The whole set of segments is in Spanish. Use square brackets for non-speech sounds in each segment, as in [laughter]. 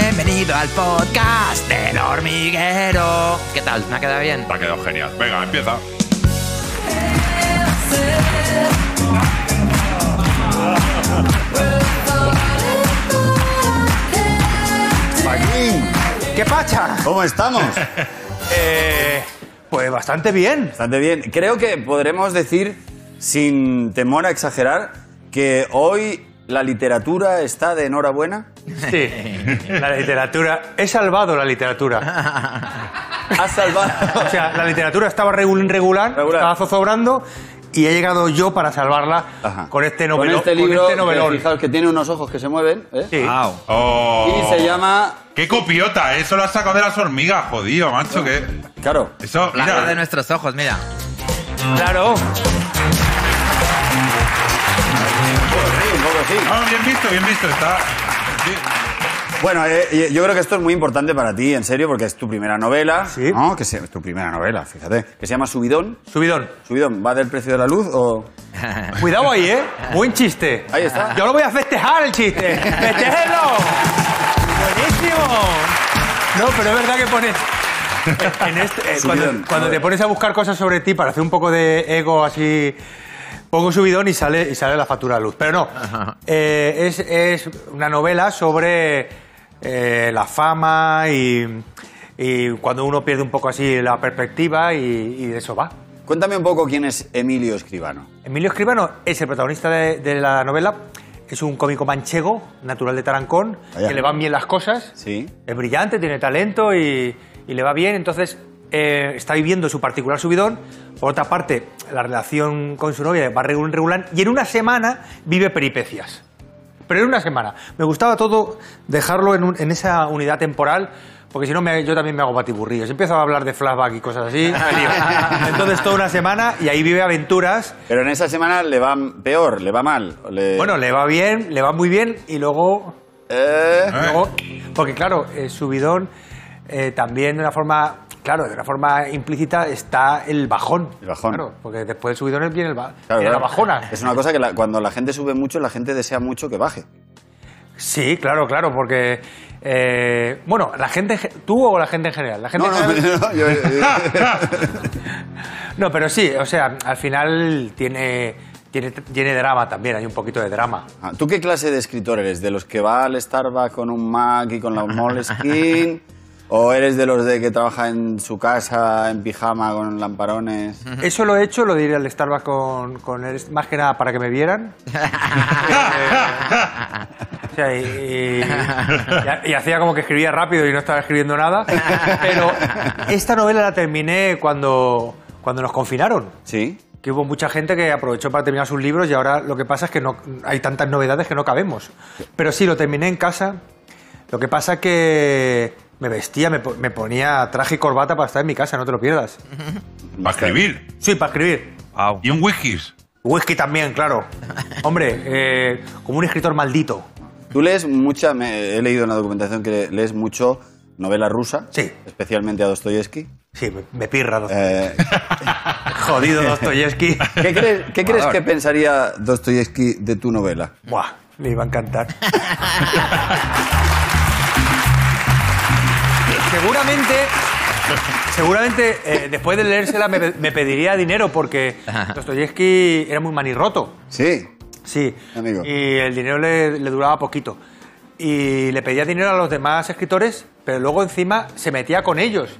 Bienvenido al podcast del hormiguero. ¿Qué tal? ¿Me ha quedado bien? Te ha quedado genial. Venga, empieza. Joaquín, ¿Qué pacha? ¿cómo estamos? [laughs] Eh, pues bastante bien. Bastante bien. Creo que podremos decir, sin temor a exagerar, que hoy la literatura está de enhorabuena. Sí, la literatura. He salvado la literatura. Ha salvado. O sea, la literatura estaba regular, regular, estaba zozobrando y he llegado yo para salvarla Ajá. con este Con novelón. este libro, este que novelón. fijaos que tiene unos ojos que se mueven. ¿eh? Sí. Oh. Y se llama. ¡Qué copiota! Eso lo has sacado de las hormigas, jodido, macho. Que... Claro. Eso, La cara de mira. nuestros ojos, mira. Claro. Un poco sí, un poco sí. Ah, bien visto, bien visto. Está. Sí. Bueno, eh, yo creo que esto es muy importante para ti, en serio, porque es tu primera novela. Sí. ¿no? Que se- tu primera novela, fíjate. Que se llama Subidón. Subidón. Subidón, ¿va del precio de la luz o.? [laughs] Cuidado ahí, ¿eh? Buen chiste. Ahí está. Yo lo voy a festejar el chiste. ¡Festéjenlo! ¡Buenísimo! No, pero es verdad que pones. En este, eh, cuando, te pones a buscar cosas sobre ti para hacer un poco de ego así. Pongo subidón y sale, y sale la factura de luz. Pero no. Eh, es, es una novela sobre eh, la fama y, y cuando uno pierde un poco así la perspectiva y, y de eso va. Cuéntame un poco quién es Emilio Escribano. Emilio Escribano es el protagonista de, de la novela. Es un cómico manchego, natural de Tarancón, que le van bien las cosas. Sí. Es brillante, tiene talento y, y le va bien. Entonces eh, está viviendo su particular subidón. Por otra parte, la relación con su novia va regular, regular y en una semana vive peripecias. Pero en una semana. Me gustaba todo dejarlo en, un- en esa unidad temporal. Porque si no, me- yo también me hago batiburrillos. Empiezo a hablar de flashback y cosas así. [laughs] Entonces, toda una semana y ahí vive aventuras Pero en esa semana le va peor, le va mal. le- Bueno, le va bien, le va muy bien y luego, Eh, luego porque claro, el subidón eh, también de una forma, claro, de una forma implícita está el bajón. El bajón. Claro, porque después del subidón viene, el ba- claro, viene claro. la bajona. Es una cosa que la- cuando la gente sube mucho, la gente desea mucho que baje. Sí, claro, claro, porque eh, bueno, la gente, en ge- tú o la gente en general, la gente No, no, general- no, [laughs] yo- [laughs] no, pero sí, o sea, al final tiene tiene tiene drama también, hay un poquito de drama. Ah, ¿Tú qué clase de escritor eres? ¿De los que va al Starbucks con un Mac y con la [laughs] Moleskine? ¿O eres de los de que trabaja en su casa en pijama con lamparones? [laughs] Eso lo he hecho, lo diré al Starbucks con, con él, más que nada para que me vieran. [laughs] O sea, y, y- y hacía como que escribía rápido y no estaba escribiendo nada. Pero esta novela la terminé cuando, cuando nos confinaron. Sí. Que hubo mucha gente que aprovechó para terminar sus libros y ahora lo que pasa es que no hay tantas novedades que no cabemos. Pero sí, lo terminé en casa. Lo que pasa que me vestía, me, po- me ponía traje y corbata para estar en mi casa, no te lo pierdas. Para escribir. Sí, para escribir. Y un wikis. Whisky también, claro. Hombre, eh, como un escritor maldito. Tú lees mucha, me- he leído en la documentación que lees mucho novela rusa, Sí. especialmente a Dostoyevsky. Sí, me, me pirra. Dost- Eh, [laughs] Jodido Dostoyevsky. ¿Qué crees, qué crees que pensaría Dostoyevsky de tu novela? Buah, le iba a encantar. [laughs] seguramente, seguramente eh, después de leérsela me, me pediría dinero porque Dostoyevsky era muy manirroto. Sí. Sí. Amigo. Y el dinero le, le duraba poquito. Y le pedía dinero a los demás escritores, pero luego encima se metía con ellos.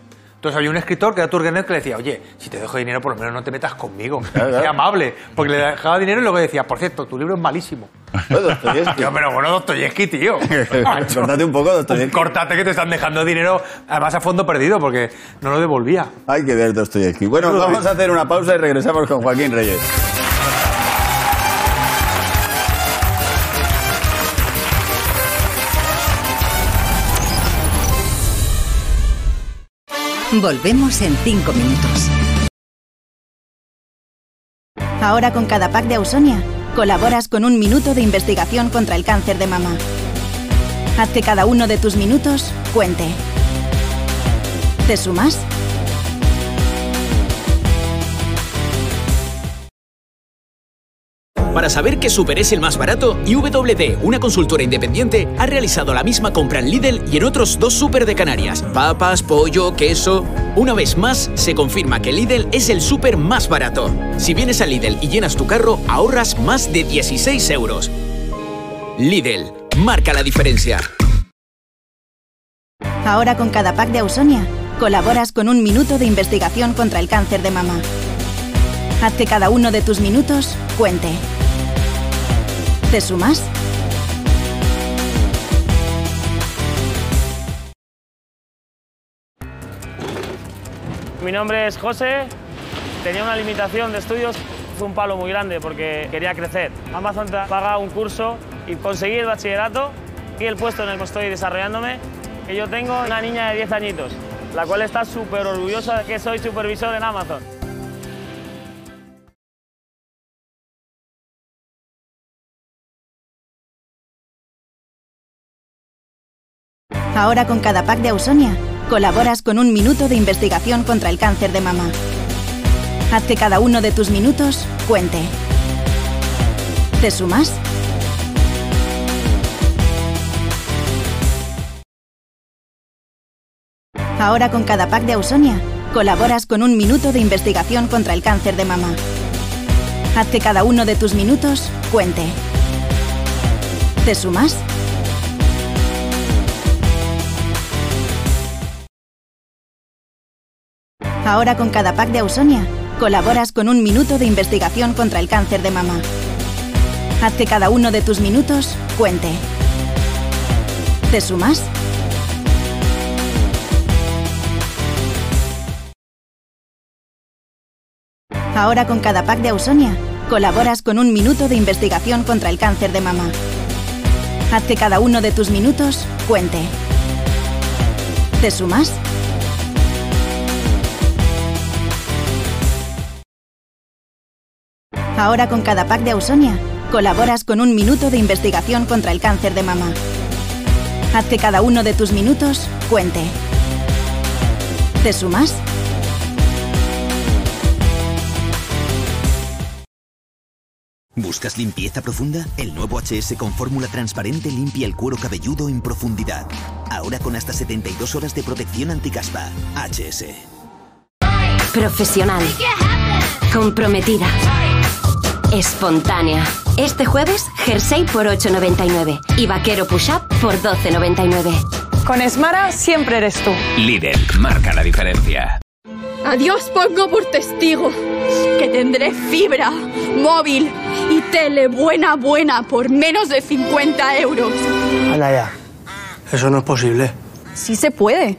Entonces había un escritor que era Turgenev que le decía, oye, si te dejo dinero, por lo menos no te metas conmigo. [laughs] Sea amable. Porque le dejaba dinero y luego decía, por cierto, tu libro es malísimo. Dostoyevsky. Yo, pero bueno, Dostoyevsky, tío. [laughs] Cortate un poco, Dostoyevsky. Cortate que te están dejando dinero, además a fondo perdido, porque no lo devolvía. Hay que ver Dostoyevsky. Bueno, vamos a hacer una pausa y regresamos con Joaquín Reyes. Volvemos en 5 minutos. Ahora con cada pack de Ausonia, colaboras con un minuto de investigación contra el cáncer de mama. Haz que cada uno de tus minutos cuente. ¿Te sumas? Para saber qué súper es el más barato, IWD, una consultora independiente, ha realizado la misma compra en Lidl y en otros dos súper de Canarias. Papas, pollo, queso. Una vez más, se confirma que Lidl es el súper más barato. Si vienes a Lidl y llenas tu carro, ahorras más de 16 euros. Lidl, marca la diferencia. Ahora con cada pack de Ausonia, colaboras con un minuto de investigación contra el cáncer de mama. Haz que cada uno de tus minutos cuente. ¿Te sumas? Mi nombre es José, tenía una limitación de estudios, fue un palo muy grande porque quería crecer. Amazon paga un curso y conseguí el bachillerato y el puesto en el que estoy desarrollándome. Que yo tengo una niña de 10 añitos, la cual está súper orgullosa de que soy supervisor en Amazon. Ahora con cada pack de Ausonia, colaboras con un minuto de investigación contra el cáncer de mama. Haz que cada uno de tus minutos cuente. ¿Te sumas? Ahora con cada pack de Ausonia, colaboras con un minuto de investigación contra el cáncer de mama. Haz que cada uno de tus minutos cuente. ¿Te sumas? Ahora con cada pack de Ausonia, colaboras con un minuto de investigación contra el cáncer de mama. Haz que cada uno de tus minutos cuente. ¿Te sumas? Ahora con cada pack de Ausonia, colaboras con un minuto de investigación contra el cáncer de mama. Haz que cada uno de tus minutos cuente. ¿Te sumas? Ahora con cada pack de Ausonia, colaboras con un minuto de investigación contra el cáncer de mama. Haz que cada uno de tus minutos cuente. ¿Te sumas? ¿Buscas limpieza profunda? El nuevo HS con fórmula transparente limpia el cuero cabelludo en profundidad. Ahora con hasta 72 horas de protección anticaspa. HS. Profesional. Comprometida. Espontánea. Este jueves, jersey por 8,99 y vaquero push-up por 12,99. Con Esmara siempre eres tú. Lidl, marca la diferencia. Adiós pongo por testigo que tendré fibra, móvil y tele buena buena por menos de 50 euros. Anda ya. Eso no es posible. Sí se puede.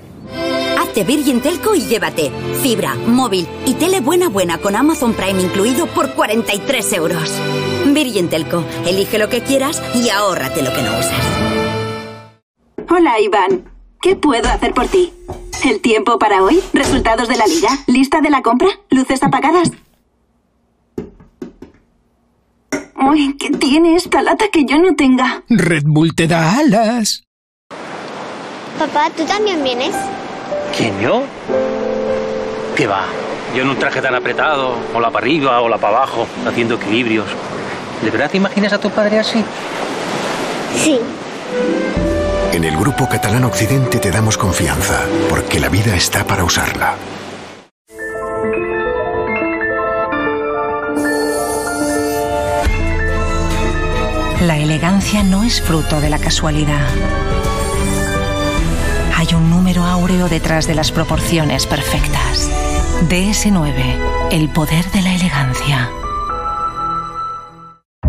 Hazte Virgin Telco y llévate fibra, móvil y tele buena buena con Amazon Prime incluido por 43 euros. Virgin Telco, elige lo que quieras y ahórrate lo que no usas. Hola, Iván. ¿Qué puedo hacer por ti? ¿El tiempo para hoy? ¿Resultados de la liga? ¿Lista de la compra? ¿Luces apagadas? Uy, ¿qué tiene esta lata que yo no tenga? Red Bull te da alas. Papá, ¿tú también vienes? ¿Quién, yo? ¿Qué va? Yo en un traje tan apretado, o la para arriba o la para abajo, haciendo equilibrios. ¿De verdad te imaginas a tu padre así? Sí. En el Grupo Catalán Occidente te damos confianza, porque la vida está para usarla. La elegancia no es fruto de la casualidad. Hay un número áureo detrás de las proporciones perfectas. DS9, el poder de la elegancia.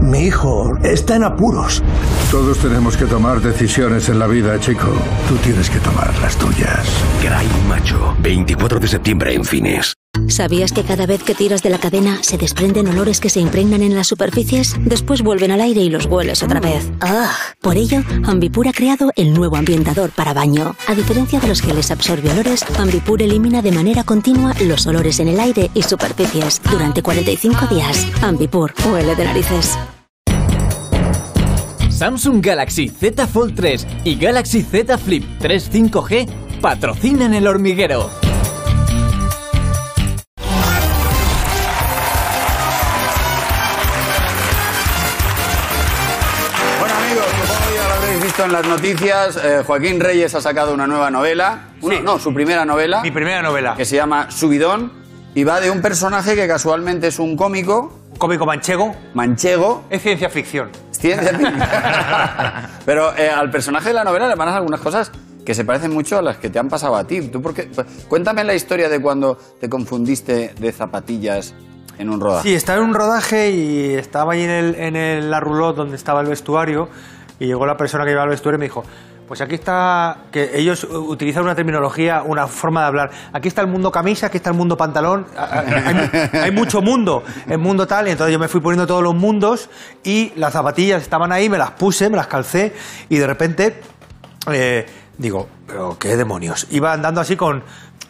Mi hijo está en apuros. Todos tenemos que tomar decisiones en la vida, chico. Tú tienes que tomar las tuyas. Crime Macho, 24 de septiembre en cines. ¿Sabías que cada vez que tiras de la cadena se desprenden olores que se impregnan en las superficies? Después vuelven al aire y los hueles otra vez. ¡Ah! Por ello, Ambipur ha creado el nuevo ambientador para baño. A diferencia de los geles absorbiolores, Ambipur elimina de manera continua los olores en el aire y superficies durante 45 días. Ambipur huele de narices. Samsung Galaxy Z Fold 3 y Galaxy Z Flip 3 5G patrocinan el hormiguero. Visto en las noticias, eh, Joaquín Reyes ha sacado una nueva novela. Una- no, su primera novela. Mi primera novela. Que se llama Subidón. Y va de un personaje que casualmente es un cómico. Cómico manchego. Manchego. Es ciencia ficción. Ciencia ficción. [laughs] Pero eh, al personaje de la novela le pasan algunas cosas que se parecen mucho a las que te han pasado a ti. ¿Tú por qué? Pues, Cuéntame la historia de cuando te confundiste de zapatillas en un rodaje. Sí, estaba en un rodaje y estaba ahí en, el, en el, la roulotte donde estaba el vestuario y llegó la persona que llevaba el vestuario y me dijo, pues aquí está, que ellos utilizan una terminología, una forma de hablar. Aquí está el mundo camisa, aquí está el mundo pantalón. Hay, mu- hay mucho mundo, el mundo tal. Y entonces yo me fui poniendo todos los mundos y las zapatillas estaban ahí, me las puse, me las calcé y de repente eh, digo, pero qué demonios. Iba andando así con,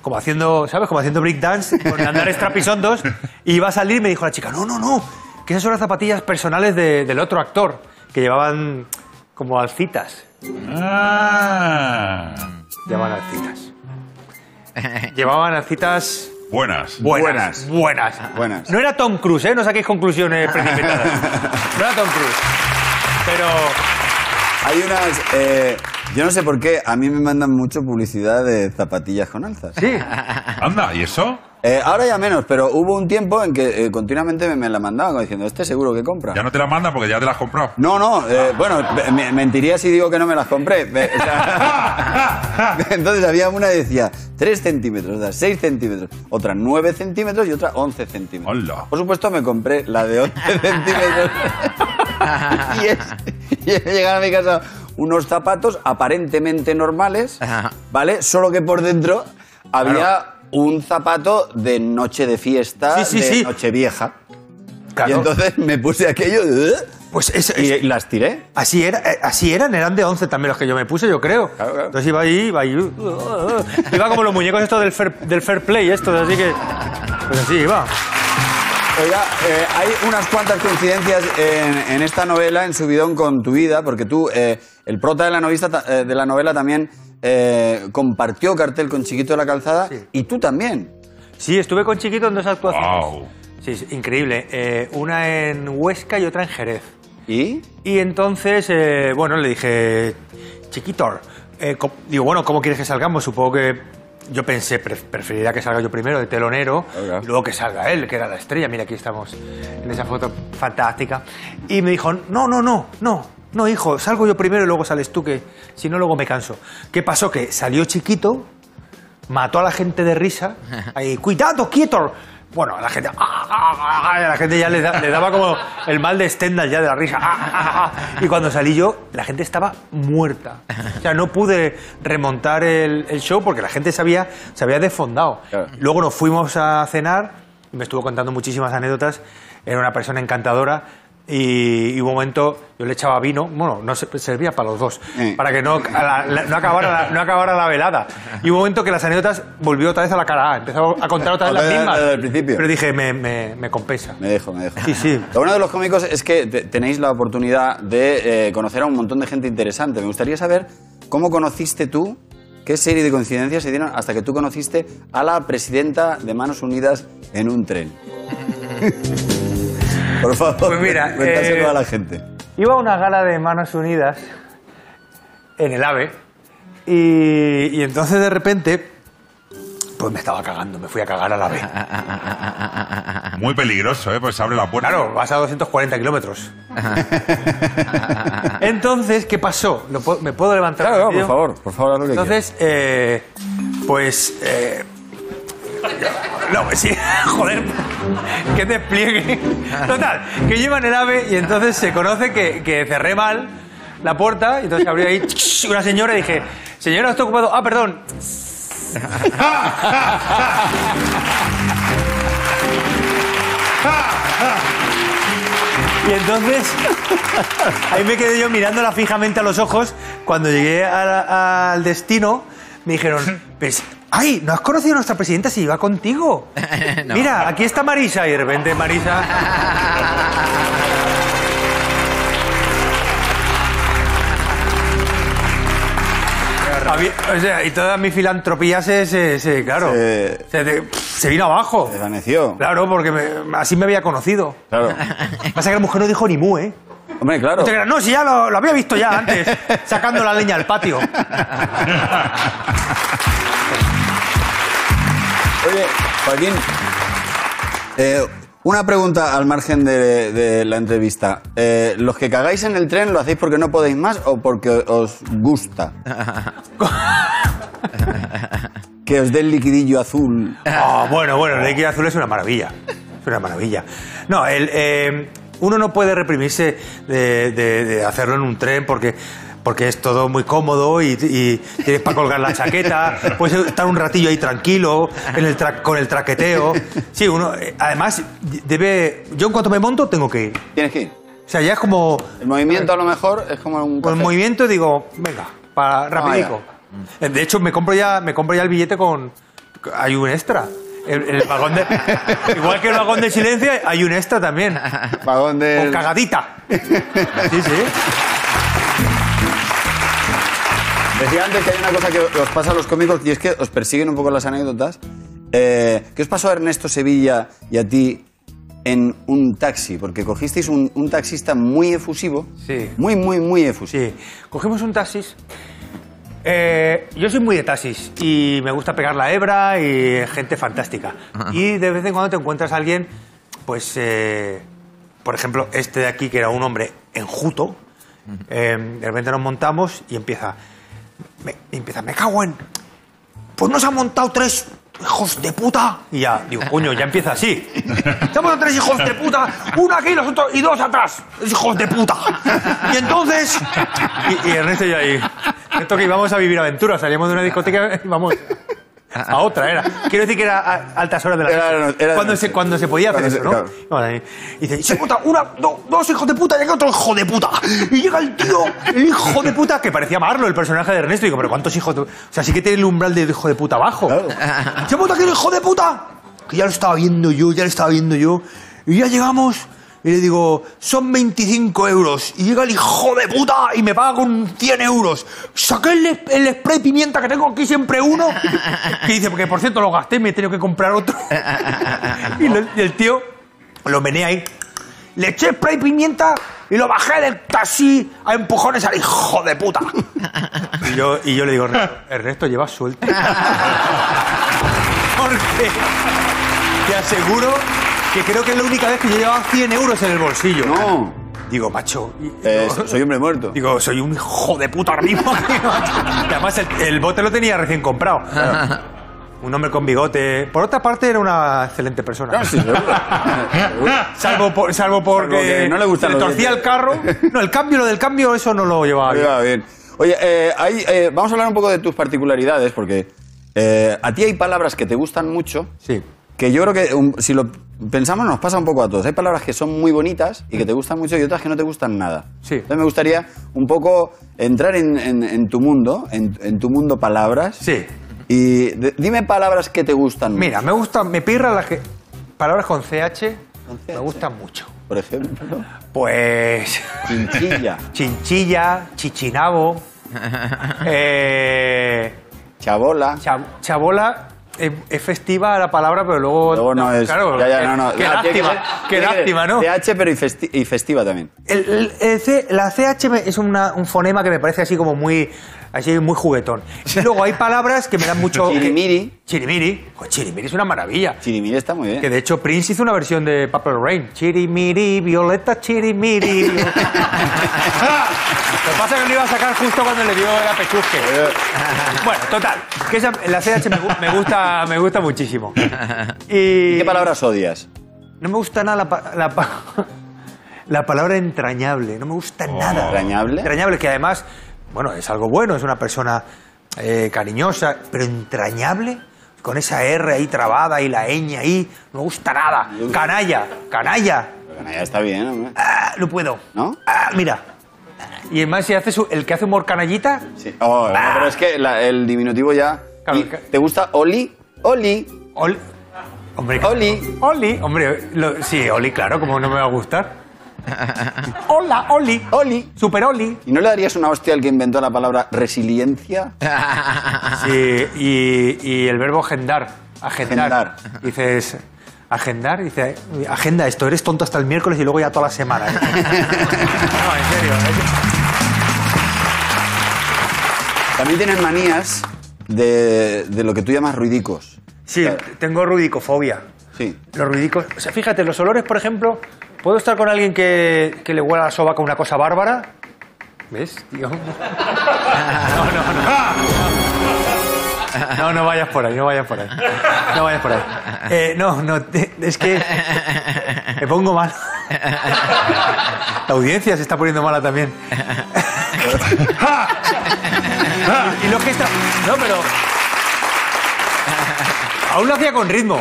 como haciendo, ¿sabes? Como haciendo breakdance, con andar trapisondos y iba a salir y me dijo la chica, no, no, no, que esas son las zapatillas personales de- del otro actor, que llevaban como alcitas. [laughs] Llevaban alcitas. Llevaban alcitas... Buenas. Buenas. Buenas. Buenas. No era Tom Cruise, ¿eh? No saquéis conclusiones [laughs] precipitadas. No era Tom Cruise. Pero... Hay unas. eh, yo no sé por qué, a mí me mandan mucho publicidad de zapatillas con alzas. Sí. Anda, ¿y eso? Eh, ahora ya menos, pero hubo un tiempo en que eh, continuamente me, me la mandaban como diciendo, este seguro que compra. Ya no te la mandan porque ya te la has comprado. No, no, eh, bueno, me- mentiría si digo que no me las compré. Me- o sea, [laughs] entonces había una que decía 3 centímetros, otra 6 centímetros, otra 9 centímetros y otra 11 centímetros. Por supuesto me compré la de 11 centímetros. [laughs] [laughs] y, es, y he llegado a mi casa unos zapatos aparentemente normales, ¿vale? Solo que por dentro había un zapato de noche de fiesta, Sí, sí, de sí. noche vieja. Claro. Y entonces me puse aquello ¿eh? Pues es, y las tiré. Así, era, eh, así eran, eran de 11 también los que yo me puse, yo creo. Entonces iba ahí, iba ahí. uh, uh, uh. Iba como los muñecos estos del fair, del fair play, estos, así que. Pues así iba. Oiga, eh, hay unas cuantas coincidencias en, en esta novela, en Subidón con tu vida, porque tú, eh, el prota de la, novista, eh, de la novela también eh, compartió cartel con Chiquito de la Calzada y tú también. Sí, estuve con Chiquito en dos actuaciones. Sí, sí, increíble. Eh, una en Huesca y otra en Jerez. ¿Y? Y entonces, eh, bueno, le dije, Chiquito, eh, co- digo, bueno, ¿cómo quieres que salgamos? Supongo que yo pensé, pre- preferiría que salga yo primero de telonero y luego que salga él, que era la estrella. Mira, aquí estamos en esa foto fantástica. Y me dijo, no, no, no, no, no, hijo, salgo yo primero y luego sales tú, que si no, luego me canso. ¿Qué pasó? Que salió Chiquito, mató a la gente de risa, [laughs] ahí, cuidado, quieto. Bueno, a la gente, ah, ah, ah, la gente ya le, da- le daba como el mal de Stendhal ya de la risa. ah. Y cuando salí yo, la gente estaba muerta. O sea, no pude remontar el, el show porque la gente se había, se había desfondado. Luego nos fuimos a cenar y me estuvo contando muchísimas anécdotas. Era una persona encantadora. Y, y un momento yo le echaba vino, bueno, no se- servía para los dos, para que no, a la- la- no, acabara la, no acabara la velada. Y un momento que las anécdotas volvió otra vez a la cara A, empezó a contar otra vez las mismas. desde el principio. Pero dije, me, me, me compensa. Me dejo, me dejo. Sí, sí. Lo bueno de los cómicos es que te- tenéis la oportunidad de eh, conocer a un montón de gente interesante. Me gustaría saber cómo conociste tú, qué serie de coincidencias se dieron hasta que tú conociste a la presidenta de Manos Unidas en un tren. [laughs] Por favor, Pues mira, [laughs] cuéntaselo eh, a la gente. Iba a una gala de Manos Unidas en el AVE y, y entonces de repente, pues me estaba cagando, me fui a cagar al AVE. [laughs] Muy peligroso, ¿eh? Pues se abre la puerta. Claro, vas a 240 kilómetros. [laughs] Entonces, ¿qué pasó? ¿Lo puedo- ¿Me puedo levantar? Claro, por favor, por favor, haz lo que Entonces, eh, pues... eh, no, sí, [laughs] joder, que despliegue. Total, que lleva en el AVE y entonces se conoce que, que cerré mal la puerta y entonces abrió ahí [laughs] una señora y dije, señora, estoy ocupado. Ah, perdón. Y entonces, ahí me quedé yo mirándola fijamente a los ojos. Cuando llegué al destino, me dijeron, pues, ¡ay! ¿No has conocido a nuestra presidenta si iba contigo? [laughs] No. Mira, aquí está Marisa. Y de repente Marisa... [laughs] Había- o sea, y toda mi filantropía se, se- se- claro, se, de- se vino abajo. Desvaneció. Claro, porque me- así me había conocido. Claro. [laughs] Pasa que la mujer no dijo ni mu, ¿eh? Hombre, claro. No, si ya lo, lo había visto ya antes, sacando la leña al patio. Oye, Joaquín, eh, una pregunta al margen de, de la entrevista. Eh, ¿Los que cagáis en el tren lo hacéis porque no podéis más o porque os gusta? [laughs] que os dé el liquidillo azul. Ah, bueno, bueno, el líquido azul es una maravilla. Es una maravilla. No, el, eh, uno no puede reprimirse de, de- de hacerlo en un tren porque, porque es todo muy cómodo y, y tienes para colgar la chaqueta, [laughs] puedes estar un ratillo ahí tranquilo en el tra- con el traqueteo. Sí, uno, eh, además, debe. Yo en cuanto me monto, tengo que ir. Tienes que ir. O sea, ya es como. El movimiento a lo mejor es como un Con el movimiento digo, venga, para rapidico. Eh, De hecho, me compro ya, me compro ya el billete con. Hay un extra. El, el vagón de, [laughs] igual que el vagón de silencio, hay un extra también. Vagón de. Con cagadita. [laughs] Sí, sí. Decía antes que hay una cosa que os pasa a los cómicos y es que os persiguen un poco las anécdotas. Eh, ¿Qué os pasó a Ernesto Sevilla y a ti en un taxi? Porque cogisteis un, un taxista muy efusivo. Sí. Muy, muy, muy efusivo. Sí. Cogimos un taxis. Eh, yo soy muy de taxis y me gusta pegar la hebra y gente fantástica. Y de vez en cuando te encuentras a alguien, pues, eh, por ejemplo, este de aquí, que era un hombre enjuto, eh, de repente nos montamos y empieza, me, empieza, me cago en... Pues nos han montado tres hijos de puta. Y ya, digo, [laughs] coño, ya empieza así. Se han montado tres hijos de puta, uno aquí y los otros, y dos atrás. Hijos de puta. Y entonces... Y, y Ernesto y yo ahí... Esto que íbamos a vivir aventuras, salíamos de una discoteca y vamos a otra, era. Quiero decir que era a altas horas de la Era- noche. era de cuando, se, cuando se podía hacer Cuando eso, se- ¿no? claro. Y dice, se monta una, do- dos hijos de puta, llega otro hijo de puta. Y llega el tío, el hijo de puta, que parecía Marlo, el personaje de Ernesto. Y digo, pero ¿cuántos hijos de O sea, sí que tiene el umbral de hijo de puta abajo. Se monta aquí el hijo de puta. Que ya lo estaba viendo yo, ya lo estaba viendo yo. Y ya llegamos. Y le digo, son 25 euros. Y llega el hijo de puta y me paga con 100 euros. Saqué el, el spray pimienta que tengo aquí siempre uno. [laughs] Que dice, porque por cierto lo gasté y me he tenido que comprar otro. [laughs] Y, lo- y el tío lo menea ahí. Le eché spray pimienta y lo bajé del taxi a empujones al hijo de puta. [laughs] Y yo, y yo le digo, Ernesto, Ernesto, llevas suelto. Porque te aseguro que creo que es la única vez que yo llevaba 100 euros en el bolsillo. No. Digo, macho. Eh, soy hombre muerto. Digo, soy un hijo de puta ahora mismo. [laughs] y además el, el bote lo tenía recién comprado. [laughs] Un hombre con bigote. Por otra parte, era una excelente persona. No, sí, [laughs] seguro. Salvo, por, salvo porque que no le gustan se le torcía el carro. No, el cambio, lo del cambio, eso no lo llevaba bien. Bien. Oye, eh, eh, vamos a hablar un poco de tus particularidades, porque eh, a ti hay palabras que te gustan mucho. Sí. Que yo creo que, si lo pensamos, nos pasa un poco a todos. Hay palabras que son muy bonitas y que te gustan mucho y otras que no te gustan nada. Sí. Entonces me gustaría un poco entrar en, en- en tu mundo, en, en tu mundo palabras. Sí. Y de- dime palabras que te gustan Mira, mucho. me gusta, me pirra las que. Palabras con CH, me gustan mucho. Por ejemplo, Pues. chinchilla, [laughs] Chinchilla, chichinabo. [laughs] eh, chabola. cha- chabola. Es, es festiva la palabra, pero luego. Luego no es. Claro, ya, ya, no, no. Qué que lástima, ser- qué que- lástima, ¿no? TH, pero y, festi- y festiva también. El, el- el C- la CH es una- un fonema que me parece así como muy así muy juguetón. Y luego hay palabras que me dan mucho... que- Chirimiri. chirimiri. Joder, chirimiri es una maravilla. Chirimiri está muy bien. Que de hecho Prince hizo una versión de Purple Rain. Chirimiri, Violeta, chirimiri. Violeta. [laughs] Lo que pasa es que lo iba a sacar justo cuando le dio la pechusque. Bueno, total. Que esa- la CH me, me gusta, me gusta muchísimo. Y, ¿Qué palabras odias? no me gusta nada la, la, [laughs] la palabra entrañable. No me gusta nada. ¿Entrañable? Entrañable, que además, bueno, es algo bueno, es una persona eh, cariñosa, pero entrañable, con esa R ahí trabada y la ñ ahí, no me gusta nada. Canalla, canalla. Ya está bien, hombre. Ah, no puedo. ¿No? Ah, mira. Y además, si hace su- el que hace humor canallita, Sí. Oh, no, pero es que la- el diminutivo ya. Claro, ¿Y que- ¿Te gusta Oli? Oli. Oli. Hombre, Oli. Oli, hombre, lo- sí, Oli, claro, como no me va a gustar. [laughs] Hola, Oli. Oli. Super Oli. ¿Y no le darías una hostia al que inventó la palabra resiliencia? Sí, y, y el verbo agendar. Agendar. Agendar. Dices, agendar, dice, agenda esto, eres tonto hasta el miércoles y luego ya toda la semana. ¿eh? [laughs] no, en serio. También tienes manías de, de lo que tú llamas ruidicos. Sí, tengo ruidicofobia. Sí. Los ruidicos. O sea, fíjate, los olores, por ejemplo, ¿puedo estar con alguien que, que le huela la soba con una cosa bárbara? ¿Ves, tío? [laughs] No, no, no. No, no vayas por ahí, no vayas por ahí. No vayas por ahí. Eh, no, no, es que me pongo mal. La audiencia se está poniendo mala también. y los que están... No, pero... Aún lo hacía con ritmo.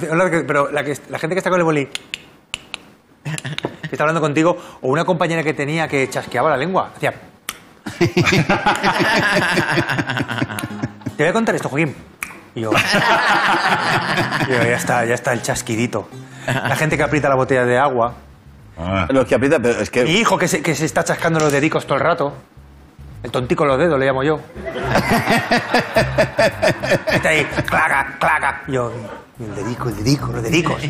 Pero la, que- la gente que está con el boli... Que está hablando contigo, o una compañera que tenía que chasqueaba la lengua. Hacía... Te voy a contar esto, Joaquín. Y yo, y yo, ya está, ya está el chasquidito. La gente que aprieta la botella de agua. Los que aprietan, pero es que. Mi hijo que se, que se está chascando los dedicos todo el rato. El tontico en los dedos, le llamo yo. [laughs] Está ahí, claca, claca. Y yo, el dedico, el dedico, los dedicos.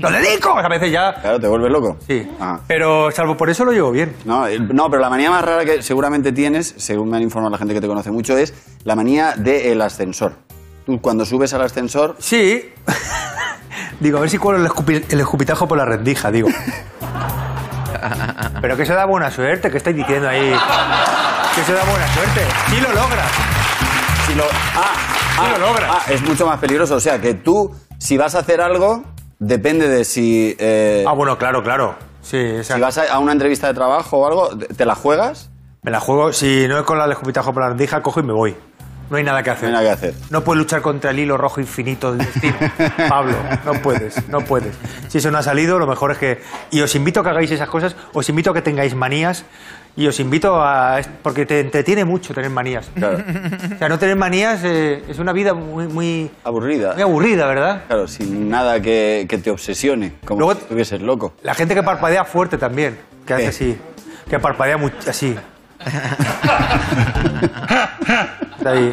¡Los dedicos! A veces ya. Claro, te vuelves loco. Sí. Ah. Pero salvo por eso lo llevo bien. No, no, pero la manía más rara que seguramente tienes, según me han informado la gente que te conoce mucho, es la manía del ascensor. Tú cuando subes al ascensor... Sí. [laughs] Digo, a ver si cuelo el, escupi- el escupitajo por la rendija, digo. [laughs] Pero que se da buena suerte, que estáis diciendo ahí. Da buena suerte. Sí lo logras. Si lo, ah, Sí lo logras. ah, es mucho más peligroso. O sea, que tú, si vas a hacer algo, depende de si... eh, Ah, bueno, claro, claro. Sí, si vas a, a una entrevista de trabajo o algo, ¿te la juegas? Me la juego. Si no es con el escupitajo por la rendija, cojo y me voy. No hay nada que hacer. No hay nada que hacer. No puedes luchar contra el hilo rojo infinito del destino. [laughs] Pablo, no puedes, no puedes. Si eso no ha salido, lo mejor es que... Y os invito a que hagáis esas cosas, os invito a que tengáis manías y os invito a... Porque te entretiene mucho tener manías. Claro. O sea, no tener manías eh, es una vida muy, muy, Aburrida. muy aburrida, ¿verdad? Claro, sin nada que, que te obsesione, como Luego- si estuvieses loco. La gente que parpadea fuerte también, que hace así, que parpadea mucho, así. [laughs] Está ahí.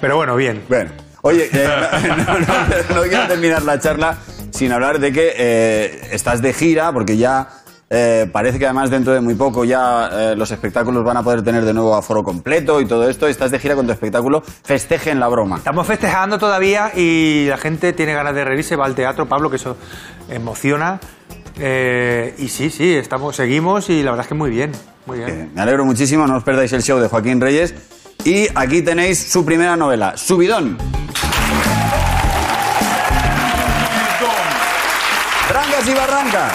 Pero bueno, bien. Bueno, oye, eh, no, no- no- no quiero terminar la charla sin hablar de que eh, estás de gira, porque ya eh, parece que además dentro de muy poco ya eh, los espectáculos van a poder tener de nuevo aforo completo y todo esto. Estás de gira con tu espectáculo Festejen la broma. Estamos festejando todavía y la gente tiene ganas de reírse, va al teatro, Pablo, que eso emociona. Eh, y sí, sí, estamos, seguimos y la verdad es que muy bien, muy bien. Eh, Me alegro muchísimo, no os perdáis el show de Joaquín Reyes. Y aquí tenéis su primera novela, Subidón. Trancas y barrancas.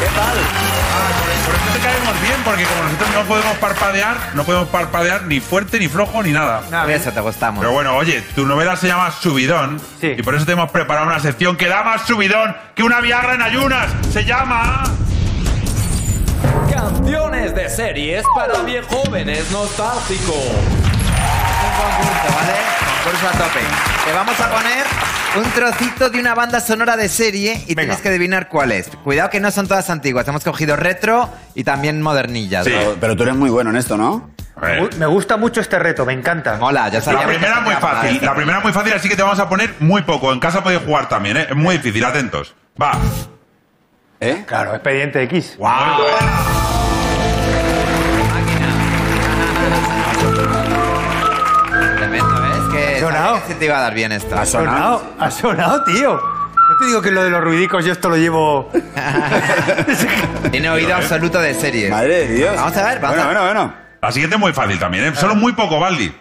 ¿Qué tal? Por eso te caemos bien, porque como nosotros no podemos parpadear, no podemos parpadear ni fuerte, ni flojo, ni nada. Nada, Eso te gustamos. Pero bueno, oye, tu novela se llama Subidón. Sí. Y por eso te hemos preparado una sección que da más subidón que una Viagra en ayunas. Se llama. Canciones de series para bien jóvenes nostálgicos. Un concurso, ¿vale? Concurso a tope. Te vamos a poner un trocito de una banda sonora de serie y tienes que adivinar cuál es. Cuidado que no son todas antiguas. Hemos cogido retro y también modernillas. Pero, pero tú eres muy bueno en esto, ¿no? Me gusta mucho este reto, me encanta. Mola, ya La sabía. primera muy fácil. La primera muy fácil, así que te vamos a poner muy poco. En casa podéis jugar también, ¿eh? Es muy difícil, atentos. Va. ¿Eh? Claro, expediente X. ¡Wow! Sonado? se te iba a dar bien esto. Ha sonado, ha sonado, tío. No te digo que lo de los ruidicos yo esto lo llevo... [laughs] Tiene oído absoluto de series. Madre de Dios. Vamos a ver, vamos bueno, a ver. bueno, bueno. La siguiente es muy fácil también, ¿eh? Solo muy poco, Baldi.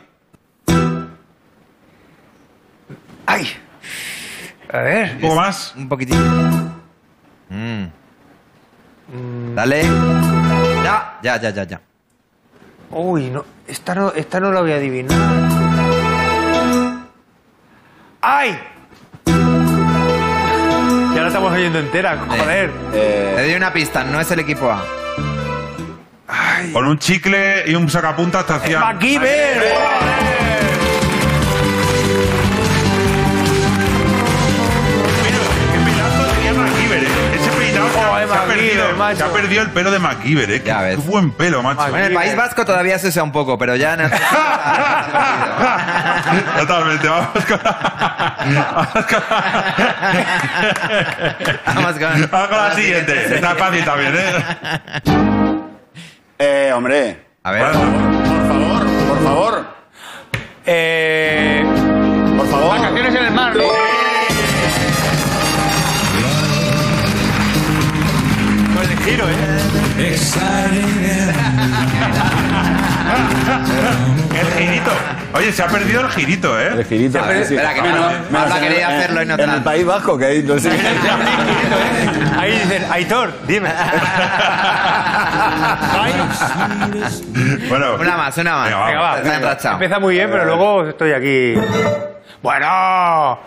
¡Ay! A ver. Un poco más. Un poquitín. Mm. Dale. Ya, ya, ya, ya, ya. Uy, no, esta no, esta no la voy a adivinar. ¡Ay! Ya la estamos oyendo entera, joder. Eh, Te doy una pista, no es el equipo A. Con un chicle y un sacapuntas te hacía. ¡MacGyver! Mira, qué pedazo tenía MacGyver, ¿eh? Ese peinado. ¡Joder, se ha perdido, MacGyver, macho. se ha perdido el pelo de MacGyver, ¿eh? Qué, qué buen pelo, macho. En el País Vasco todavía se usa un poco, pero ya en el... [laughs] Totalmente, vamos con... Vamos con, Vamos con la siguiente. Está fácil también, ¿eh? Eh, hombre. A ver. Por favor, por favor. Eh, Por favor. vacaciones en el mar, ¿no? Giro, ¿eh? [laughs] El girito. Oye, se ha perdido el girito, ¿eh? El girito. A ver, eh, sí. espera, que Menos- Pablo- menos Pablo en el- quería en- hacerlo y no En el País Vasco, que hay, no sé. [laughs] Ahí dicen, Aitor, dime. [laughs] Bueno. Una más, una más. Venga, va. Está enrachado. Empieza muy bien, pero luego estoy aquí. Bueno,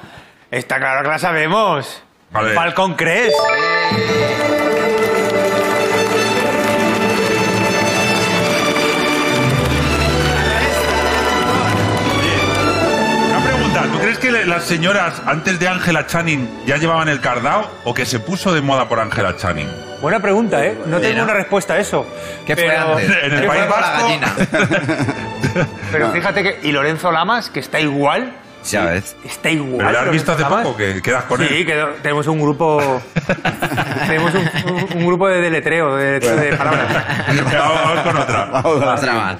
está claro que la sabemos. Vale. Falcon Crest. ¿Tú crees que las señoras antes de Angela Channing ya llevaban el cardao o que se puso de moda por Angela Channing? Buena pregunta, ¿eh? No tengo una respuesta a eso. ¿Qué fue Pero- antes? En el ¿Qué fue País Vasco. gallina? [laughs] Pero fíjate que. Y Lorenzo Lamas, que está igual. Ya ves. Está igual. ¿Pero le has visto hace Lamas. poco que quedas con Sí, él? que tenemos un grupo. [laughs] tenemos un, un- un grupo de deletreo, de, de palabras. [laughs] Vamos, vamos con otra. Vamos con Otra siguiente. más.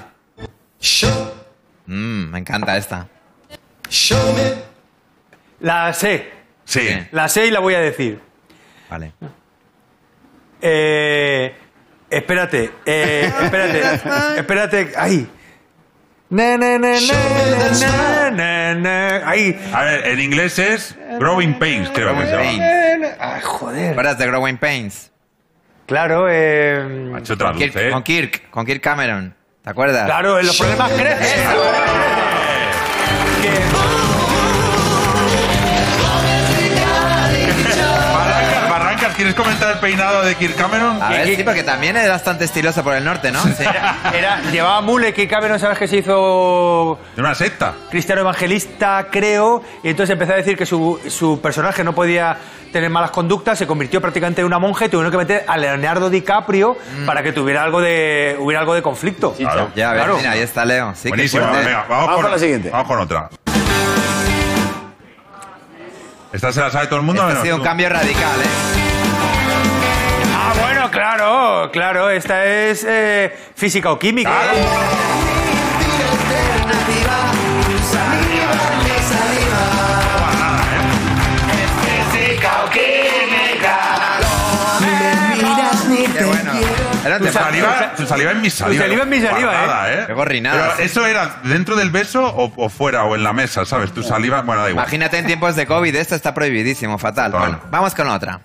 Mm, me encanta esta. La sé. Sí. La sé y la voy a decir. Vale. Eh, espérate, eh, espérate, espérate, ahí. Na, na, na, na, na, na, na. Ahí. A ver, en inglés es Growing Pains, creo que se llama. Pains. Ay, joder. ¿Recuerdas de Growing Pains? Claro, eh, Con Kirk, ¿eh? con Kirk, con Kirk Cameron. ¿Te acuerdas? claro, los problemas crecen. ¿Quieres comentar el peinado de Kirk Cameron? A ver, sí, porque también es bastante estiloso por el norte, ¿no? Sí. Era, llevaba mule que Cameron, ¿sabes que se hizo De una secta. cristiano evangelista, creo? Y entonces empezó a decir que su, su personaje no podía tener malas conductas, se convirtió prácticamente en una monja y tuvieron que meter a Leonardo DiCaprio para que tuviera algo de, hubiera algo de conflicto. Claro. Ya ves, Claro. mira, ahí está Leo. Sí, qué Buenísimo. fuerte. Venga, vamos, Vamos con la siguiente. Vamos con otra. ¿Esta se la sabe todo el mundo? Este ha menos sido un tú? cambio radical, ¿eh? Claro, claro, esta es eh, física o química. Tu saliva, tu saliva en mi saliva. saliva en mi saliva, Guarrada, Qué gorrinada, Pero eso era dentro del beso o, o fuera o en la mesa, ¿sabes? Tu saliva, bueno, da igual. Imagínate en tiempos de COVID, esto está prohibidísimo, fatal. Total. Bueno, vamos con otra.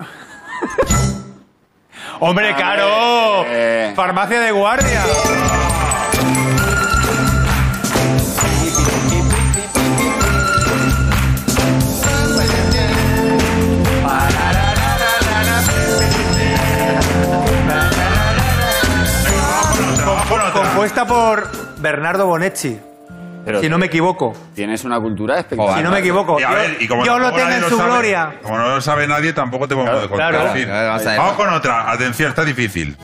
¡Hombre, caro! eh. Farmacia de guardia. Compuesta por Bernardo Bonetti, Pero si no me equivoco. tienes una cultura espectacular. Si no me equivoco. Y a Yo- ver, y como yo lo tengo en su sabe- gloria. Como no lo sabe nadie, tampoco te podemos contar. claro. Claro, vamos con otra. Atención, está difícil.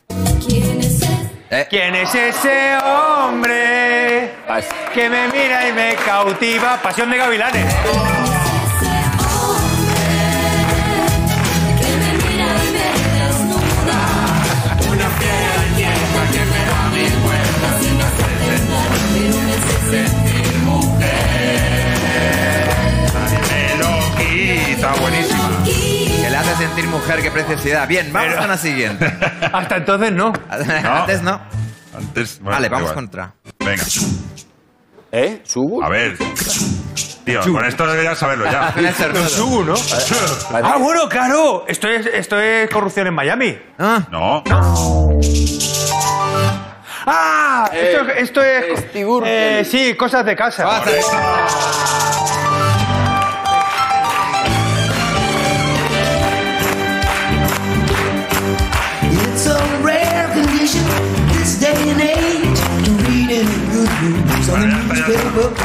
Eh, ¿Quién es ese hombre que me mira y me cautiva? Pasión de gavilanes. Sentir mujer, qué preciosidad. Bien, vamos Pero- con la siguiente. [laughs] Hasta entonces no. Antes no. Antes, bueno, Vale, da vamos igual. con otra. Venga. ¿Eh? ¿Sugu? A ver. Tío, con esto deberías saberlo ya. [laughs] Sugu, ¿no? [laughs] Ah, bueno, claro. Esto es, esto es corrupción en Miami. Ah, No. ¡Ah! Eh, esto, esto es. Eh, sí, cosas de casa. It's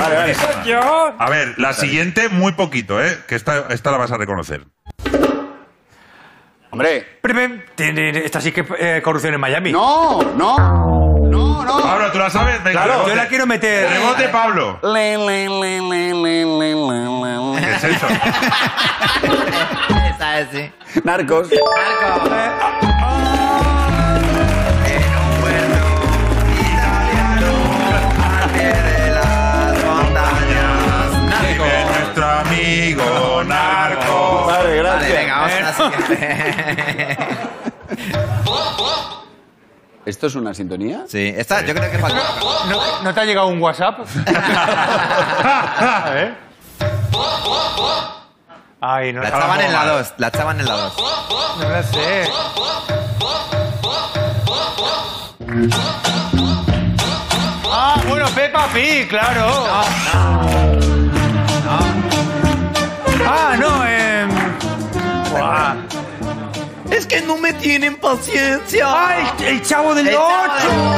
Vale, vale. Yo. A ver, la siguiente, muy poquito, ¿eh? Que esta, esta la vas a reconocer. Hombre. Esta sí que es eh, corrupción en Miami. No, no. No, no. Pablo, ¿tú la sabes? Venga, Claro, rebote. yo la quiero meter. Rebote, Pablo. Le, le, le, le, le, le, le, le. ¿Qué es eso? [laughs] Esa es, sí. Narcos. Marco. [laughs] ¿Esto es una sintonía? Sí, esta yo creo que falta. ¿No, no te ha llegado un WhatsApp? [laughs] [laughs] A ver. Ay, no La echaban en la 2, la echaban en la 2. No la sé. Ah, bueno, Peppa Pig, claro. Ah, no, eh. Buah. Es que no me tienen paciencia. ¡Ay, el chavo del El 8! chavo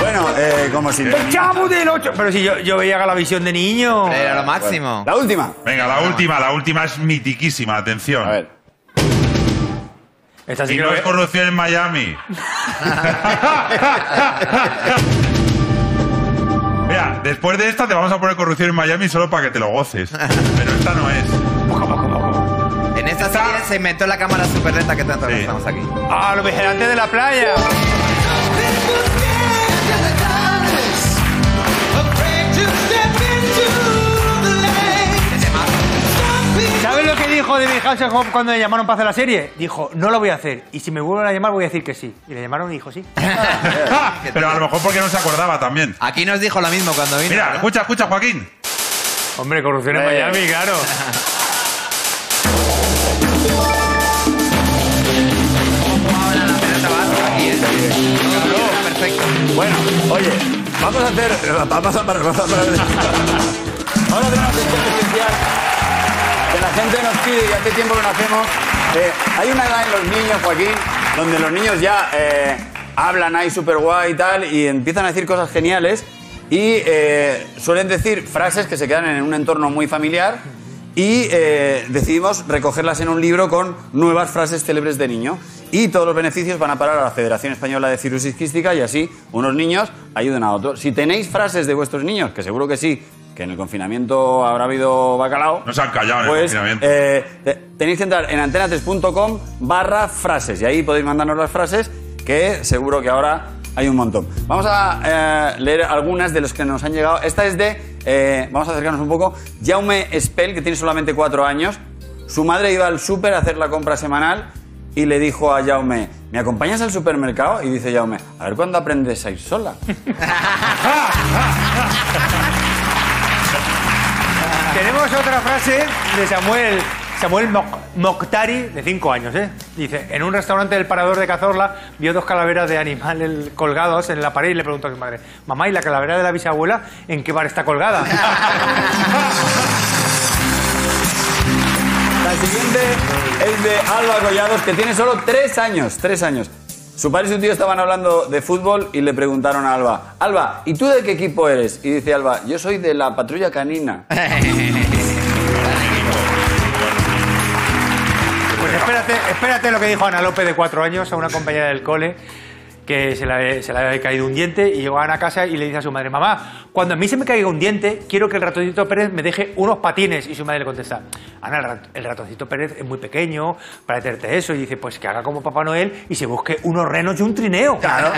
Bueno, eh, como si... ¡El chavo del 8! Pero si yo, yo veía Galavisión de niño. Era lo máximo. La última. Venga, la última, la última es mitiquísima, atención. A ver. Esta sí Y no es corrupción en Miami. [laughs] Mira, después de esta te vamos a poner corrupción en Miami solo para que te lo goces. [laughs] Pero esta no es. En esta serie se inventó la cámara super lenta que tanto Sí. estamos aquí. ¡Ah, los vigilantes de la playa! ¿Sabes lo que dijo David Hasselhoff cuando le llamaron para hacer la serie? Dijo, no lo voy a hacer. Y si me vuelven a llamar, voy a decir que sí. Y le llamaron y dijo sí. [laughs] [laughs] Pero a lo mejor porque no se acordaba también. Aquí nos dijo lo mismo cuando vino. Mira, ¿verdad? escucha, escucha, Joaquín. Hombre, corrupción en. Miami, claro. [laughs] ¿eh? Todo Perfecto. Bueno, oye, vamos a hacer... Vamos a parar, vamos a parar. Vamos a hacer una sección especial que la gente nos pide y hace tiempo que no hacemos. Eh, hay una edad en los niños, Joaquín, donde los niños ya eh, hablan ahí súper guay y tal y empiezan a decir cosas geniales y eh, suelen decir frases que se quedan en un entorno muy familiar y eh, decidimos recogerlas en un libro con nuevas frases célebres de niño. Y todos los beneficios van a parar a la Federación Española de Cirrosis Quística y así unos niños ayuden a otros. Si tenéis frases de vuestros niños, que seguro que sí, que en el confinamiento habrá habido bacalao, No se han callado en el pues confinamiento. eh, te- tenéis que entrar en antena3.com barra frases y ahí podéis mandarnos las frases que seguro que ahora hay un montón. Vamos a eh, leer algunas de los que nos han llegado. Esta es de, eh, vamos a acercarnos un poco, Jaume Spell, que tiene solamente cuatro años. Su madre iba al súper a hacer la compra semanal y le dijo a Jaume, ¿me acompañas al supermercado? Y dice Jaume, a ver cuándo aprendes a ir sola. [laughs] Tenemos otra frase de Samuel, Samuel Moc- Moctari, de 5 años, ¿eh? Dice, en un restaurante del Parador de Cazorla vio dos calaveras de animales colgados en la pared y le preguntó a su madre, mamá, ¿y la calavera de la bisabuela en qué bar está colgada? [laughs] La siguiente es de Alba Collados, que tiene solo tres años. Tres años. Su padre y su tío estaban hablando de fútbol y le preguntaron a Alba, Alba, ¿y tú de qué equipo eres? Y dice Alba, yo soy de la patrulla canina. [laughs] Pues espérate, espérate lo que dijo Ana López de 4 años a una compañera del cole que se le, se le había caído un diente y llegó a Ana a casa y le dice a su madre, mamá, cuando a mí se me caiga un diente, quiero que el ratoncito Pérez me deje unos patines. Y su madre le contesta, Ana, el, rat- el ratoncito Pérez es muy pequeño para hacerte eso. Y dice, pues que haga como Papá Noel y se busque unos renos y un trineo. Claro.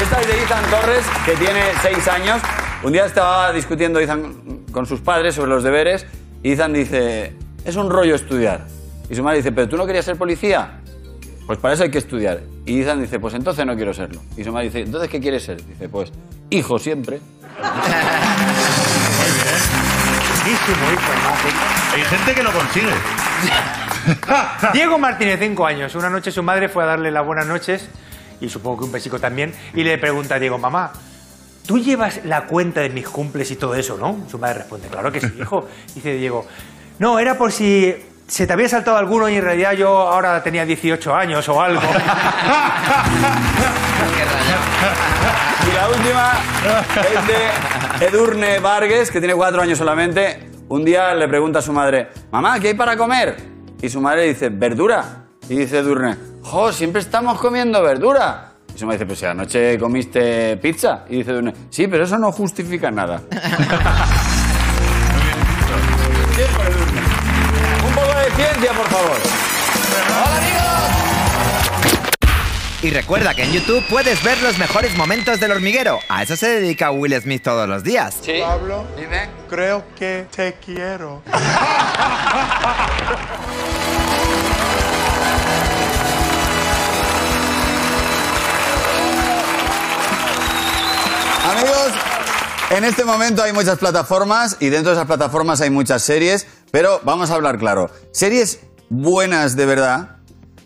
Esta es de Ethan Torres, que tiene seis años. Un día estaba discutiendo Ethan con sus padres sobre los deberes y Ethan dice, es un rollo estudiar. Y su madre dice, ¿pero tú no querías ser policía? Pues para eso hay que estudiar. Y Ethan dice, pues entonces no quiero serlo. Y su madre dice, ¿entonces qué quieres ser? Dice, pues hijo siempre. Hay gente que lo consigue. [laughs] Diego Martínez, 5 años. Una noche su madre fue a darle las buenas noches, y supongo que un besico también, y le pregunta a Diego, mamá, ¿tú llevas la cuenta de mis cumples y todo eso, no? Su madre responde, claro que sí, hijo. Dice Diego, no, era por si se te había saltado alguno y en realidad yo ahora tenía 18 años o algo. Y la última es de Edurne Vargas, que tiene cuatro años solamente. Un día le pregunta a su madre, mamá, ¿qué hay para comer? Y su madre dice, verdura. Y dice Edurne, jo, siempre estamos comiendo verdura. Y su madre dice, pues si anoche comiste pizza. Y dice Edurne, sí, pero eso no justifica nada. [laughs] ciencia, por favor. ¡Hola, amigos! Y recuerda que en YouTube puedes ver los mejores momentos del hormiguero. A eso se dedica Will Smith todos los días. Pablo, dime. Creo que te quiero. [laughs] Amigos, en este momento hay muchas plataformas y dentro de esas plataformas hay muchas series, pero vamos a hablar claro. Series buenas de verdad,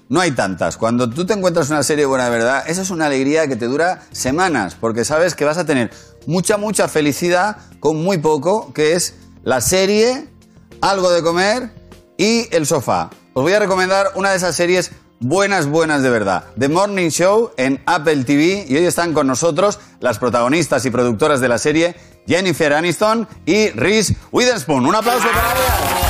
no hay tantas. Cuando tú te encuentras una serie buena de verdad, esa es una alegría que te dura semanas, porque sabes que vas a tener mucha, mucha felicidad con muy poco, que es la serie, algo de comer y el sofá. Os voy a recomendar una de esas series buenas, buenas de verdad. The Morning Show en Apple TV y hoy están con nosotros las protagonistas y productoras de la serie, Jennifer Aniston y Reese Witherspoon. Un aplauso para ellas.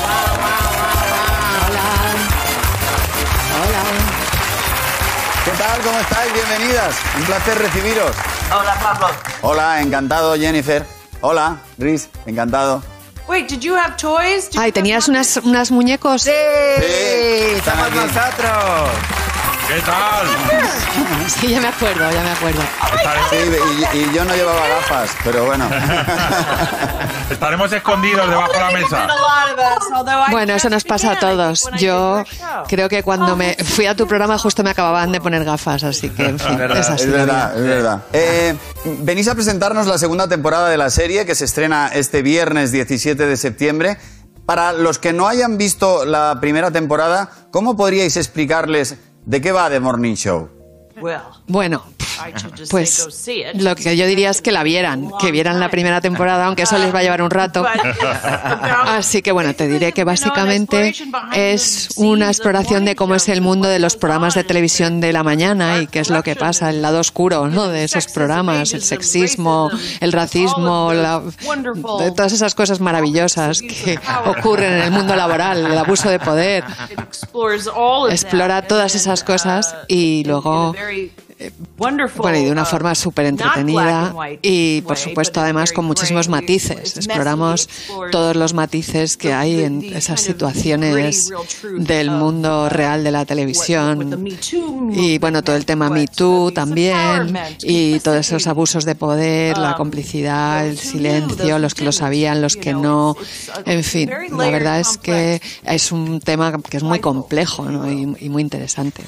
¿Qué tal? ¿Cómo estáis? Bienvenidas. Un placer recibiros. Hola, Pablo. Hola, encantado, Jennifer. Hola, Reese, encantado. Wait, did you have toys? Did Ay, ¿tenías unas, unas muñecos? ¡Sí! ¡Somos nosotros! ¿Qué tal? Sí, ya me acuerdo, ya me acuerdo. Sí, y, y yo no llevaba gafas, pero bueno. [laughs] Estaremos escondidos debajo de la mesa. Bueno, eso nos pasa a todos. Yo creo que cuando me fui a tu programa justo me acababan de poner gafas, así que en fin, [laughs] Es verdad, es así es la verdad, vida. es verdad. Eh, venís a presentarnos la segunda temporada de la serie que se estrena este viernes 17 de septiembre. Para los que no hayan visto la primera temporada, ¿cómo podríais explicarles de qué va The Morning Show? Well, Bueno, Pues lo que yo diría es que la vieran, que vieran la primera temporada, aunque eso les va a llevar un rato. [laughs] Así que bueno, te diré que básicamente es una exploración de cómo es el mundo de los programas de televisión de la mañana y qué es lo que pasa, el lado oscuro ¿no? de esos programas, el sexismo, el racismo, la- de todas esas cosas maravillosas que ocurren en el mundo laboral, el abuso de poder. Explora todas esas cosas y luego bueno, y de una forma súper entretenida y, por supuesto, además con muchísimos matices. Exploramos todos los matices que hay en esas situaciones del mundo real de la televisión. Y, bueno, todo el tema Me Too también y todos esos abusos de poder, la complicidad, el silencio, los que lo sabían, los que no. En fin, la verdad es que es un tema que es muy complejo ¿no? y, y muy interesante.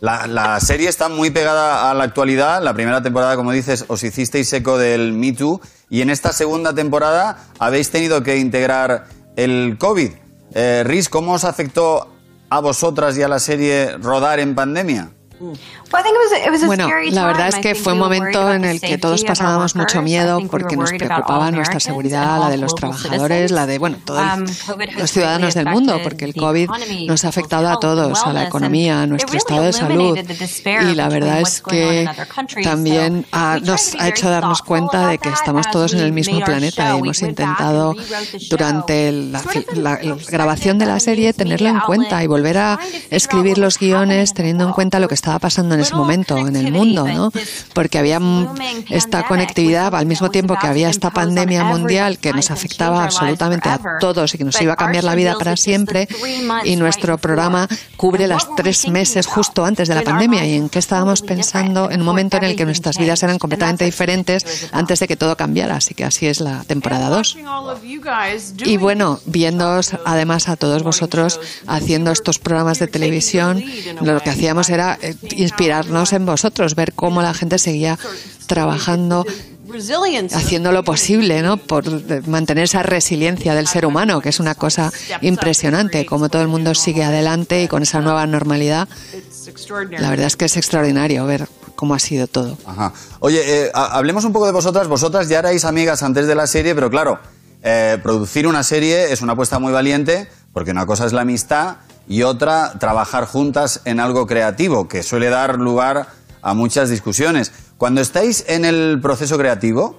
La, la serie está muy pegada a la actualidad. La primera temporada, como dices, os hicisteis eco del Me Too. Y en esta segunda temporada habéis tenido que integrar el COVID. Eh, Riz, ¿cómo os afectó a vosotras y a la serie rodar en pandemia? Bueno, la verdad es que fue un momento en el que todos pasábamos mucho miedo porque nos preocupaba nuestra seguridad, la de los trabajadores, la de, bueno, todos los ciudadanos del mundo, porque el COVID nos ha afectado a todos, a la economía, a nuestro estado de salud. Y la verdad es que también ha- nos ha hecho darnos cuenta de que estamos todos en el mismo planeta y hemos intentado durante la- la grabación de la serie tenerlo en cuenta y volver a escribir los guiones teniendo en cuenta lo que estaba pasando en ese momento en el mundo, ¿no? Porque había esta conectividad al mismo tiempo que había esta pandemia mundial que nos afectaba absolutamente a todos y que nos iba a cambiar la vida para siempre. y nuestro programa cubre las tres meses justo antes de la pandemia y en qué estábamos pensando en un momento en el que nuestras vidas eran completamente diferentes antes de que todo cambiara, así que así es la temporada 2. All of you guys Y bueno, viéndoos además a todos vosotros haciendo estos programas de televisión, lo que hacíamos era eh, inspirarnos en vosotros, ver cómo la gente seguía trabajando haciendo lo posible, ¿no? Por mantener esa resiliencia del ser humano, que es una cosa impresionante, como todo el mundo sigue adelante y con esa nueva normalidad. La verdad es que es extraordinario ver cómo ha sido todo. Oye, eh, ha- hablemos un poco de vosotras. Vosotras ya erais amigas antes de la serie, pero claro, eh, producir una serie es una apuesta muy valiente, porque una cosa es la amistad y otra trabajar juntas en algo creativo, que suele dar lugar a muchas discusiones. Cuando estáis en el proceso creativo,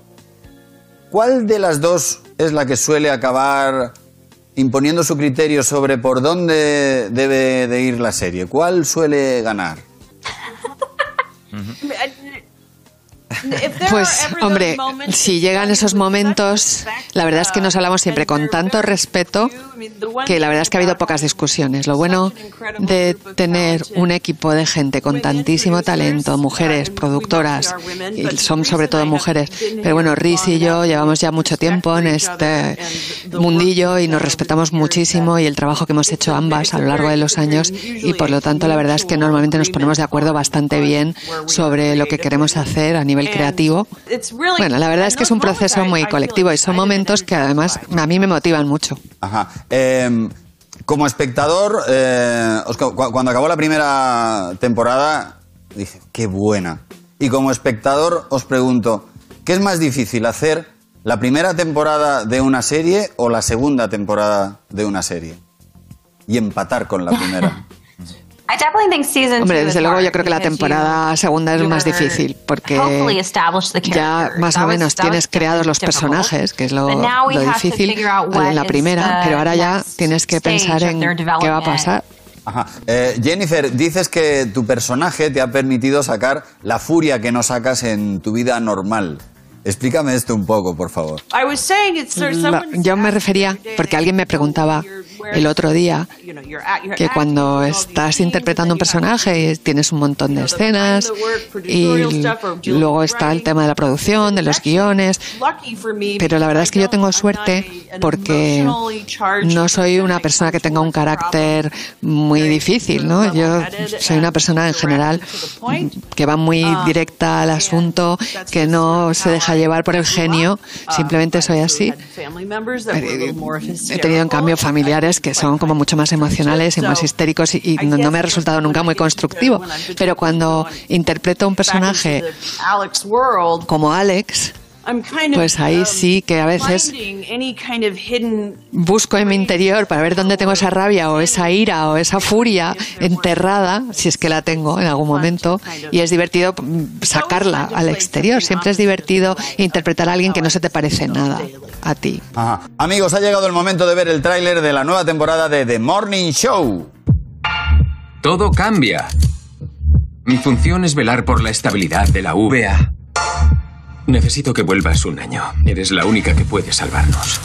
¿cuál de las dos es la que suele acabar imponiendo su criterio sobre por dónde debe de ir la serie? ¿Cuál suele ganar? [laughs] Pues, hombre, si llegan esos momentos, la verdad es que nos hablamos siempre con tanto respeto que la verdad es que ha habido pocas discusiones. Lo bueno de tener un equipo de gente con tantísimo talento, mujeres, productoras, y son sobre todo mujeres, pero bueno, Riz y yo llevamos ya mucho tiempo en este mundillo y nos respetamos muchísimo y el trabajo que hemos hecho ambas a lo largo de los años y por lo tanto la verdad es que normalmente nos ponemos de acuerdo bastante bien sobre lo que queremos hacer a nivel creativo. Bueno, la verdad es que es un proceso muy colectivo y son momentos que además a mí me motivan mucho. Ajá. Eh, como espectador, eh, cuando acabó la primera temporada, dije, qué buena. Y como espectador os pregunto, ¿qué es más difícil hacer la primera temporada de una serie o la segunda temporada de una serie? Y empatar con la primera. [laughs] Hombre, desde luego yo creo que la temporada segunda es más difícil porque ya más o menos tienes creados los personajes, que es lo, lo difícil en la primera, pero ahora ya tienes que pensar en qué va a pasar. Ajá. Eh, Jennifer, dices que tu personaje te ha permitido sacar la furia que no sacas en tu vida normal. Explícame esto un poco, por favor. Someone yo me refería, porque alguien me preguntaba el otro día que cuando estás interpretando un personaje y tienes un montón de escenas y luego está el tema de la producción, de los guiones, pero la verdad es que yo tengo suerte porque no soy una persona que tenga un carácter muy difícil, ¿no? Yo soy una persona en general que va muy directa al asunto, que no se deja llevar por el genio, simplemente soy así. He tenido en cambio familiares que son como mucho más emocionales y más histéricos y, no, me ha resultado nunca muy constructivo. Pero cuando interpreto un personaje como Alex, pues ahí um, sí que a veces finding any kind of hidden busco en mi interior para ver dónde tengo esa rabia o esa ira o esa furia enterrada, si es que la tengo en algún momento, y es divertido sacarla al exterior. Siempre es divertido interpretar a alguien que no se te parece nada a ti. Ajá. Amigos, ha llegado el momento de ver el tráiler de la nueva temporada de The Morning Show. Todo cambia. Mi función es velar por la estabilidad de la VA. Necesito que vuelvas un año. Eres la única que puede salvarnos.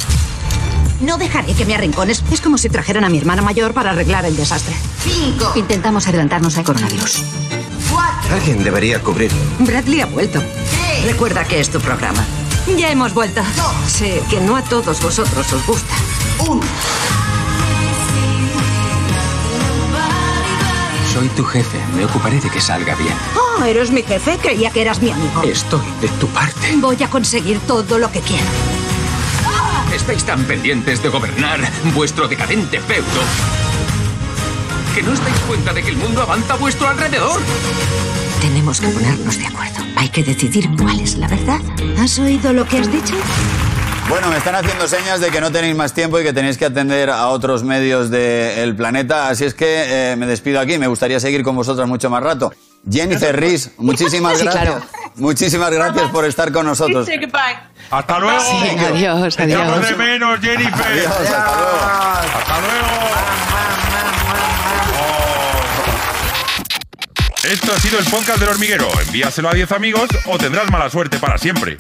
No dejaré que me arrincones. Es como si trajeran a mi hermana mayor para arreglar el desastre. Cinco. Intentamos adelantarnos al coronavirus. Alguien debería cubrirlo. Bradley ha vuelto. Recuerda que es tu programa. Ya hemos vuelto. Sé que no a todos vosotros os gusta. Uno. Soy tu jefe. Me ocuparé de que salga bien. Oh, eres mi jefe. Creía que eras mi amigo. Estoy de tu parte. Voy a conseguir todo lo que quiero. Estáis tan pendientes de gobernar vuestro decadente feudo que no os dais cuenta de que el mundo avanza a vuestro alrededor. Tenemos que ponernos de acuerdo. Hay que decidir cuál es la verdad. ¿Has oído lo que has dicho? Bueno, me están haciendo señas de que no tenéis más tiempo y que tenéis que atender a otros medios del planeta, así es que eh, me despido aquí. Me gustaría seguir con vosotras mucho más rato. Jennifer Riz, muchísimas Sí, gracias. claro. Muchísimas gracias por estar con nosotros. Hasta luego. Sí, adiós, adiós. de menos, Jennifer. Adiós, hasta luego. Hasta luego. Oh. Esto ha sido el podcast del hormiguero. Envíaselo a 10 amigos o tendrás mala suerte para siempre.